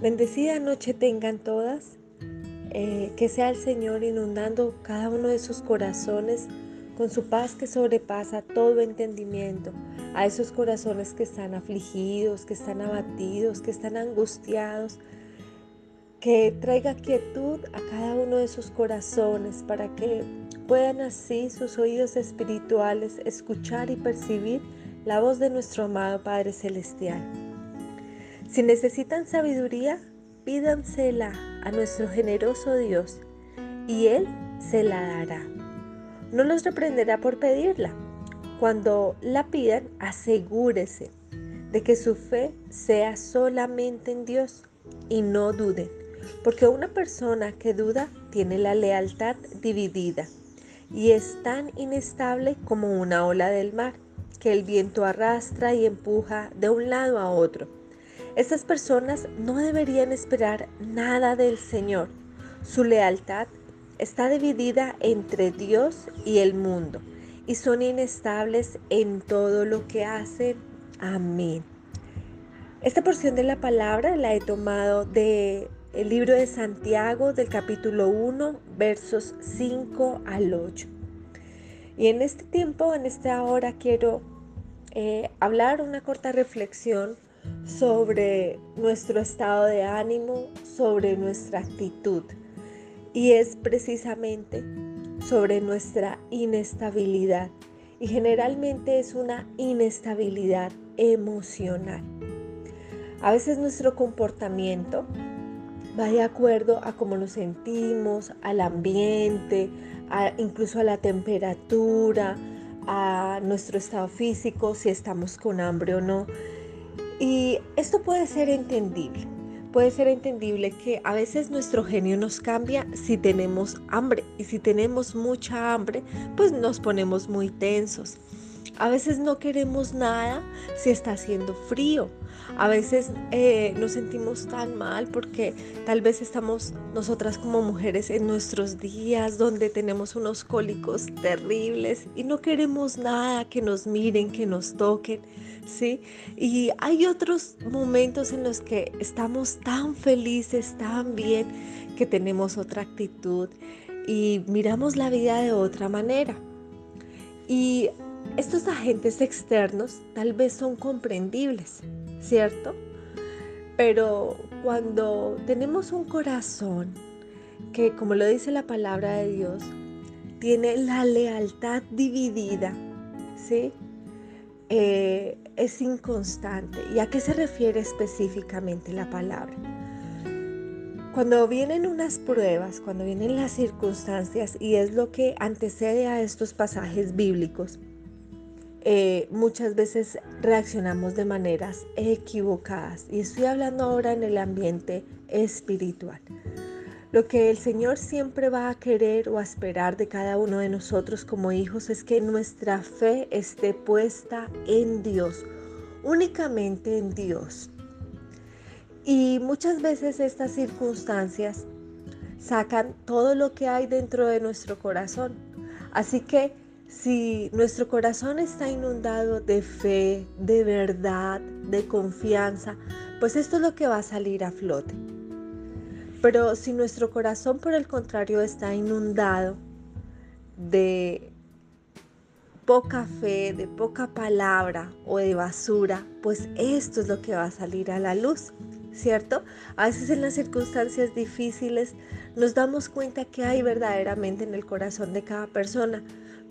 Bendecida noche tengan todas. Eh, que sea el Señor inundando cada uno de sus corazones con su paz que sobrepasa todo entendimiento. A esos corazones que están afligidos, que están abatidos, que están angustiados. Que traiga quietud a cada uno de sus corazones para que puedan así sus oídos espirituales escuchar y percibir la voz de nuestro amado Padre Celestial. Si necesitan sabiduría, pídansela a nuestro generoso Dios y Él se la dará. No los reprenderá por pedirla. Cuando la pidan, asegúrese de que su fe sea solamente en Dios y no duden, porque una persona que duda tiene la lealtad dividida y es tan inestable como una ola del mar que el viento arrastra y empuja de un lado a otro. Estas personas no deberían esperar nada del Señor. Su lealtad está dividida entre Dios y el mundo y son inestables en todo lo que hacen. Amén. Esta porción de la palabra la he tomado del el libro de Santiago del capítulo 1 versos 5 al 8. Y en este tiempo, en esta hora, quiero eh, hablar una corta reflexión sobre nuestro estado de ánimo, sobre nuestra actitud. Y es precisamente sobre nuestra inestabilidad. Y generalmente es una inestabilidad emocional. A veces nuestro comportamiento va de acuerdo a cómo nos sentimos, al ambiente, incluso a la temperatura, a nuestro estado físico, si estamos con hambre o no. Y esto puede ser entendible. Puede ser entendible que a veces nuestro genio nos cambia si tenemos hambre y si tenemos mucha hambre, pues nos ponemos muy tensos. A veces no queremos nada si está haciendo frío. A veces eh, nos sentimos tan mal porque tal vez estamos nosotras como mujeres en nuestros días donde tenemos unos cólicos terribles y no queremos nada que nos miren, que nos toquen, ¿sí? Y hay otros momentos en los que estamos tan felices, tan bien, que tenemos otra actitud y miramos la vida de otra manera. Y estos agentes externos tal vez son comprendibles, ¿cierto? Pero cuando tenemos un corazón que, como lo dice la palabra de Dios, tiene la lealtad dividida, ¿sí? Eh, es inconstante. ¿Y a qué se refiere específicamente la palabra? Cuando vienen unas pruebas, cuando vienen las circunstancias, y es lo que antecede a estos pasajes bíblicos, eh, muchas veces reaccionamos de maneras equivocadas. Y estoy hablando ahora en el ambiente espiritual. Lo que el Señor siempre va a querer o a esperar de cada uno de nosotros como hijos es que nuestra fe esté puesta en Dios, únicamente en Dios. Y muchas veces estas circunstancias sacan todo lo que hay dentro de nuestro corazón. Así que si nuestro corazón está inundado de fe, de verdad, de confianza, pues esto es lo que va a salir a flote. Pero si nuestro corazón por el contrario está inundado de poca fe, de poca palabra o de basura, pues esto es lo que va a salir a la luz, ¿cierto? A veces en las circunstancias difíciles nos damos cuenta que hay verdaderamente en el corazón de cada persona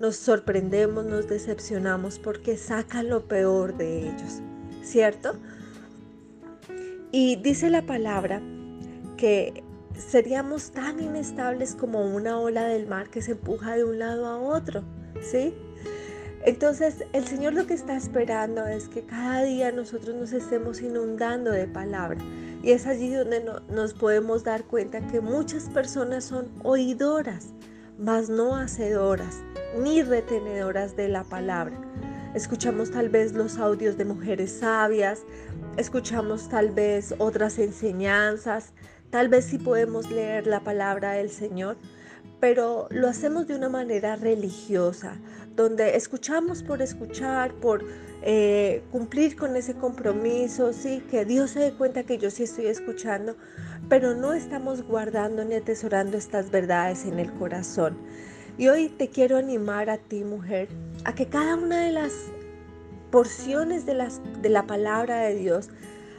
nos sorprendemos, nos decepcionamos porque sacan lo peor de ellos, ¿cierto? Y dice la palabra que seríamos tan inestables como una ola del mar que se empuja de un lado a otro, ¿sí? Entonces el Señor lo que está esperando es que cada día nosotros nos estemos inundando de palabra. Y es allí donde nos podemos dar cuenta que muchas personas son oidoras, mas no hacedoras ni retenedoras de la palabra. Escuchamos tal vez los audios de mujeres sabias, escuchamos tal vez otras enseñanzas, tal vez sí podemos leer la palabra del Señor, pero lo hacemos de una manera religiosa, donde escuchamos por escuchar, por eh, cumplir con ese compromiso, sí, que Dios se dé cuenta que yo sí estoy escuchando, pero no estamos guardando ni atesorando estas verdades en el corazón. Y hoy te quiero animar a ti, mujer, a que cada una de las porciones de, las, de la palabra de Dios,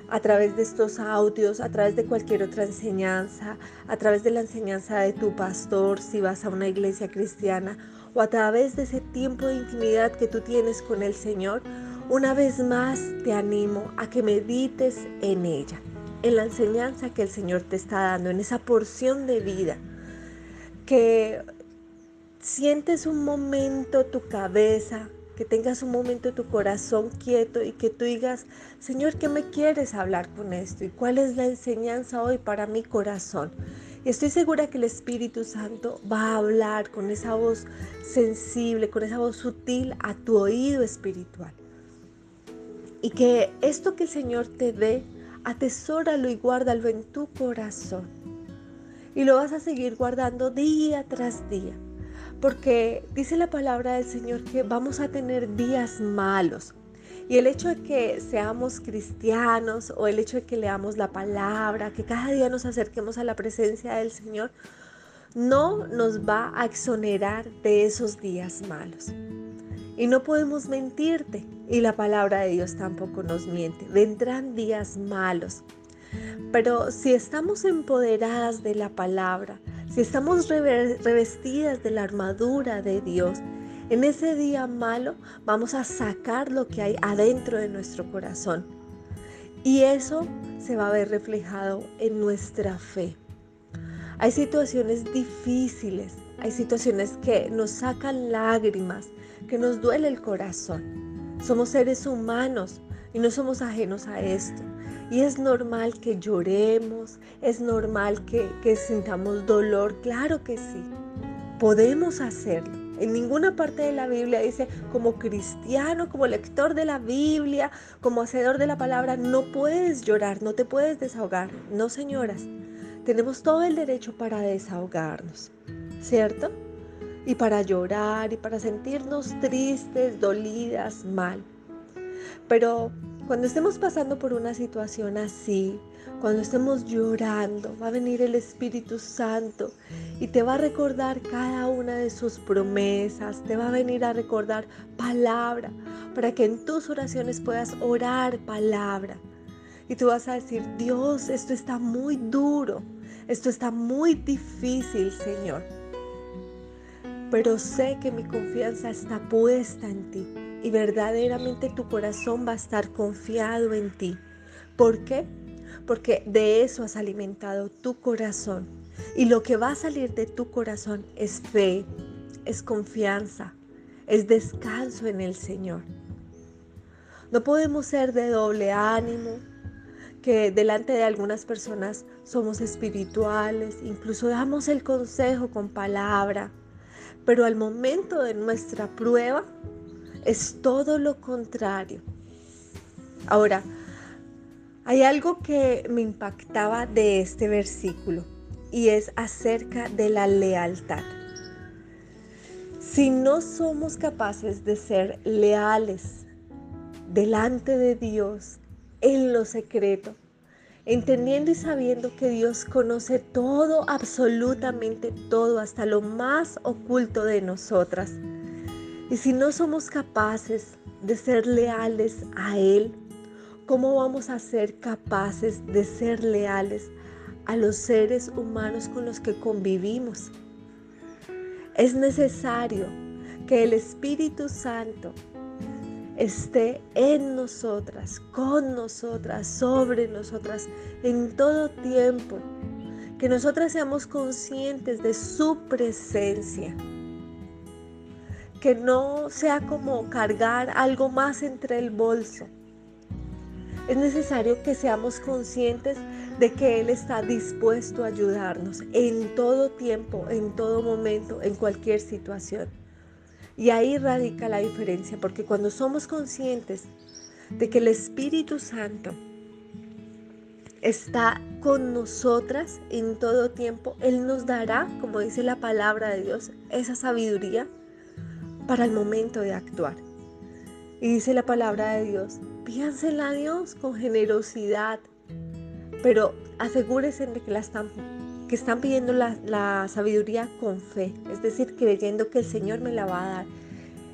a través de estos audios, a través de cualquier otra enseñanza, a través de la enseñanza de tu pastor, si vas a una iglesia cristiana, o a través de ese tiempo de intimidad que tú tienes con el Señor, una vez más te animo a que medites en ella, en la enseñanza que el Señor te está dando, en esa porción de vida, que sientes un momento tu cabeza, que tengas un momento tu corazón quieto y que tú digas, Señor, ¿qué me quieres hablar con esto? ¿Y cuál es la enseñanza hoy para mi corazón? Y estoy segura que el Espíritu Santo va a hablar con esa voz sensible, con esa voz sutil a tu oído espiritual. Y que esto que el Señor te dé, atesóralo y guárdalo en tu corazón. Y lo vas a seguir guardando día tras día porque dice la palabra del Señor que vamos a tener días malos. Y el hecho de que seamos cristianos o el hecho de que leamos la palabra, que cada día nos acerquemos a la presencia del Señor, no nos va a exonerar de esos días malos. Y no podemos mentirte. Y la palabra de Dios tampoco nos miente. Vendrán días malos. Pero si estamos empoderadas de la palabra, si estamos revestidas de la armadura de Dios, en ese día malo vamos a sacar lo que hay adentro de nuestro corazón. Y eso se va a ver reflejado en nuestra fe. Hay situaciones difíciles, hay situaciones que nos sacan lágrimas, que nos duele el corazón. Somos seres humanos y no somos ajenos a esto. Y es normal que lloremos, es normal que, sintamos dolor, claro que sí. Podemos hacerlo. En ninguna parte de la Biblia dice, como cristiano, como lector de la Biblia, como hacedor de la palabra, no puedes llorar, no te puedes desahogar. No, señoras, tenemos todo el derecho para desahogarnos, ¿cierto? Y para llorar y para sentirnos tristes, dolidas, mal. Pero cuando estemos pasando por una situación así, cuando estemos llorando, va a venir el Espíritu Santo y te va a recordar cada una de sus promesas, te va a venir a recordar palabra, para que en tus oraciones puedas orar palabra. Y tú vas a decir, Dios, esto está muy duro, esto está muy difícil, Señor. Pero sé que mi confianza está puesta en ti y verdaderamente tu corazón va a estar confiado en ti. ¿Por qué? Porque de eso has alimentado tu corazón. Y lo que va a salir de tu corazón es fe, es confianza, es descanso en el Señor. No podemos ser de doble ánimo, que delante de algunas personas somos espirituales, incluso damos el consejo con palabra, pero al momento de nuestra prueba es todo lo contrario. Ahora, hay algo que me impactaba de este versículo y es acerca de la lealtad. Si no somos capaces de ser leales delante de Dios en lo secreto, entendiendo y sabiendo que Dios conoce todo, absolutamente todo, hasta lo más oculto de nosotras, y si no somos capaces de ser leales a Él, ¿cómo vamos a ser capaces de ser leales a los seres humanos con los que convivimos? Es necesario que el Espíritu Santo esté en nosotras, con nosotras, sobre nosotras, en todo tiempo. Que nosotras seamos conscientes de su presencia que no sea como cargar algo más entre el bolso. Es necesario que seamos conscientes de que Él está dispuesto a ayudarnos en todo tiempo, en todo momento, en cualquier situación. Y ahí radica la diferencia, porque cuando somos conscientes de que el Espíritu Santo está con nosotras en todo tiempo, Él nos dará, como dice la palabra de Dios, esa sabiduría para el momento de actuar. Y dice la palabra de Dios, pídansela a Dios con generosidad, pero asegúrense de que, la están, que están pidiendo la, la sabiduría con fe, es decir, creyendo que el Señor me la va a dar.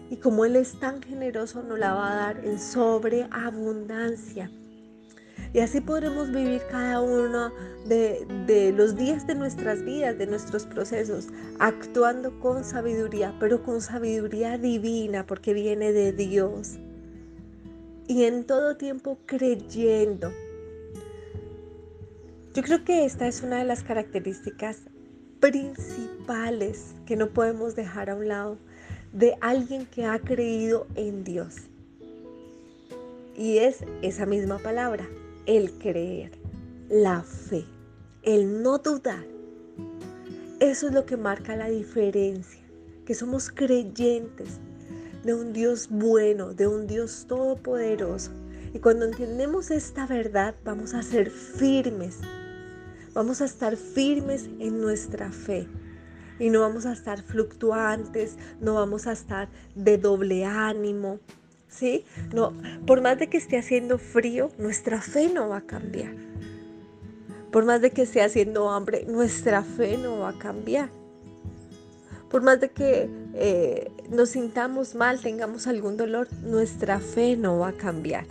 Y como Él es tan generoso, nos la va a dar en sobreabundancia. Y así podremos vivir cada uno de, los días de nuestras vidas, de nuestros procesos, actuando con sabiduría, pero con sabiduría divina, porque viene de Dios. Y en todo tiempo creyendo. Yo creo que esta es una de las características principales que no podemos dejar a un lado de alguien que ha creído en Dios. Y es esa misma palabra, el creer, la fe, el no dudar. Eso es lo que marca la diferencia, que somos creyentes de un Dios bueno, de un Dios todopoderoso. Y cuando entendemos esta verdad, vamos a ser firmes, vamos a estar firmes en nuestra fe. Y no vamos a estar fluctuantes, no vamos a estar de doble ánimo, ¿sí? No, por más de que esté haciendo frío, nuestra fe no va a cambiar. Por más de que esté haciendo hambre, nuestra fe no va a cambiar. Por más de que eh, nos sintamos mal, tengamos algún dolor, nuestra fe no va a cambiar.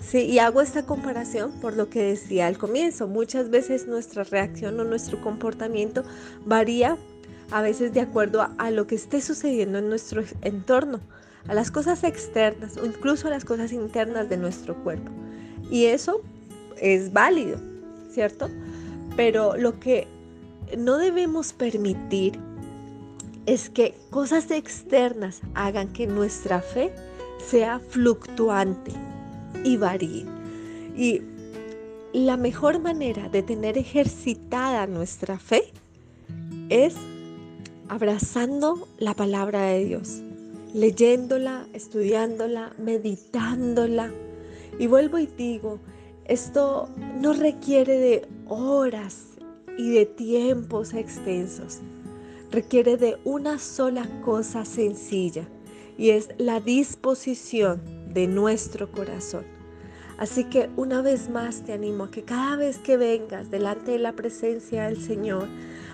Sí, y hago esta comparación por lo que decía al comienzo. Muchas veces nuestra reacción o nuestro comportamiento varía a veces de acuerdo a lo que esté sucediendo en nuestro entorno a las cosas externas o incluso a las cosas internas de nuestro cuerpo. Y eso es válido, ¿cierto? Pero lo que no debemos permitir es que cosas externas hagan que nuestra fe sea fluctuante y varíe. Y la mejor manera de tener ejercitada nuestra fe es abrazando la palabra de Dios, leyéndola, estudiándola, meditándola. Y vuelvo y digo, esto no requiere de horas y de tiempos extensos. Requiere de una sola cosa sencilla y es la disposición de nuestro corazón. Así que una vez más te animo a que cada vez que vengas delante de la presencia del Señor,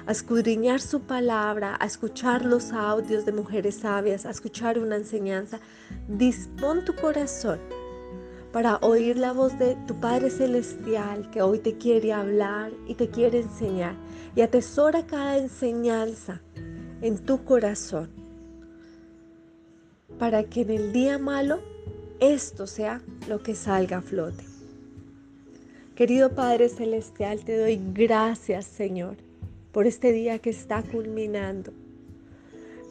a escudriñar su palabra, a escuchar los audios de mujeres sabias, a escuchar una enseñanza, dispón tu corazón para oír la voz de tu Padre Celestial que hoy te quiere hablar y te quiere enseñar. Y atesora cada enseñanza en tu corazón para que en el día malo esto sea lo que salga a flote. Querido Padre Celestial, te doy gracias, Señor, por este día que está culminando.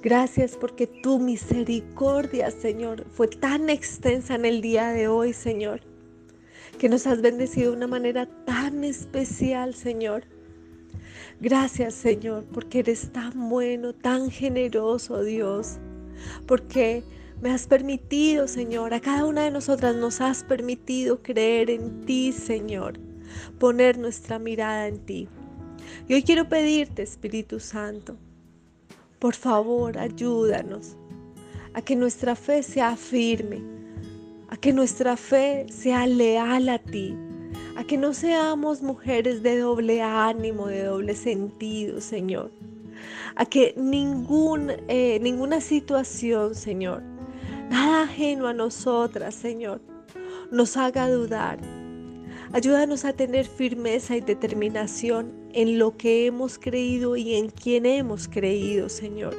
Gracias porque tu misericordia, Señor, fue tan extensa en el día de hoy, Señor, que nos has bendecido de una manera tan especial, Señor. Gracias, Señor, porque eres tan bueno, tan generoso, Dios, porque me has permitido, Señor, a cada una de nosotras nos has permitido creer en ti, Señor, poner nuestra mirada en ti. Y hoy quiero pedirte, Espíritu Santo, por favor, ayúdanos a que nuestra fe sea firme, a que nuestra fe sea leal a ti, a que no seamos mujeres de doble ánimo, de doble sentido, Señor. A que ningún, eh, ninguna situación, Señor, nada ajeno a nosotras, Señor, nos haga dudar. Ayúdanos a tener firmeza y determinación en lo que hemos creído y en quien hemos creído, Señor.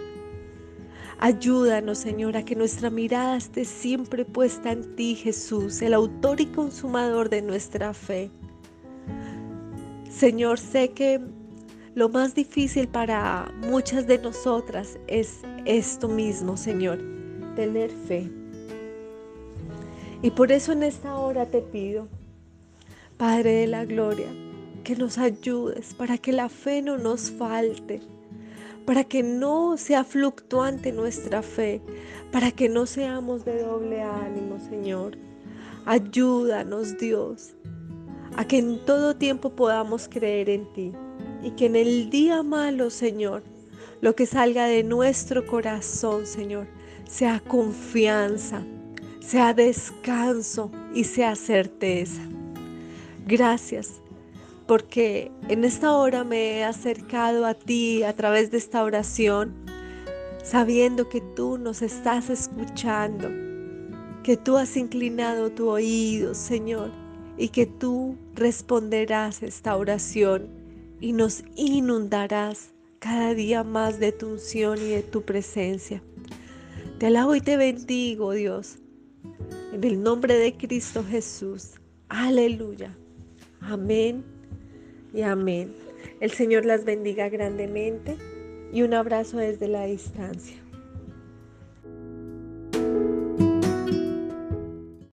Ayúdanos, Señor, a que nuestra mirada esté siempre puesta en ti, Jesús, el autor y consumador de nuestra fe. Señor, sé que lo más difícil para muchas de nosotras es esto mismo, Señor, tener fe. Y por eso en esta hora te pido, Padre de la Gloria, que nos ayudes para que la fe no nos falte, para que no sea fluctuante nuestra fe, para que no seamos de doble ánimo, Señor. Ayúdanos, Dios, a que en todo tiempo podamos creer en ti y que en el día malo, Señor, lo que salga de nuestro corazón, Señor, sea confianza, sea descanso y sea certeza. Gracias porque en esta hora me he acercado a ti a través de esta oración, sabiendo que tú nos estás escuchando, que tú has inclinado tu oído, Señor, y que tú responderás esta oración y nos inundarás cada día más de tu unción y de tu presencia. Te alabo y te bendigo, Dios, en el nombre de Cristo Jesús. Aleluya. Amén y amén. El Señor las bendiga grandemente y un abrazo desde la distancia.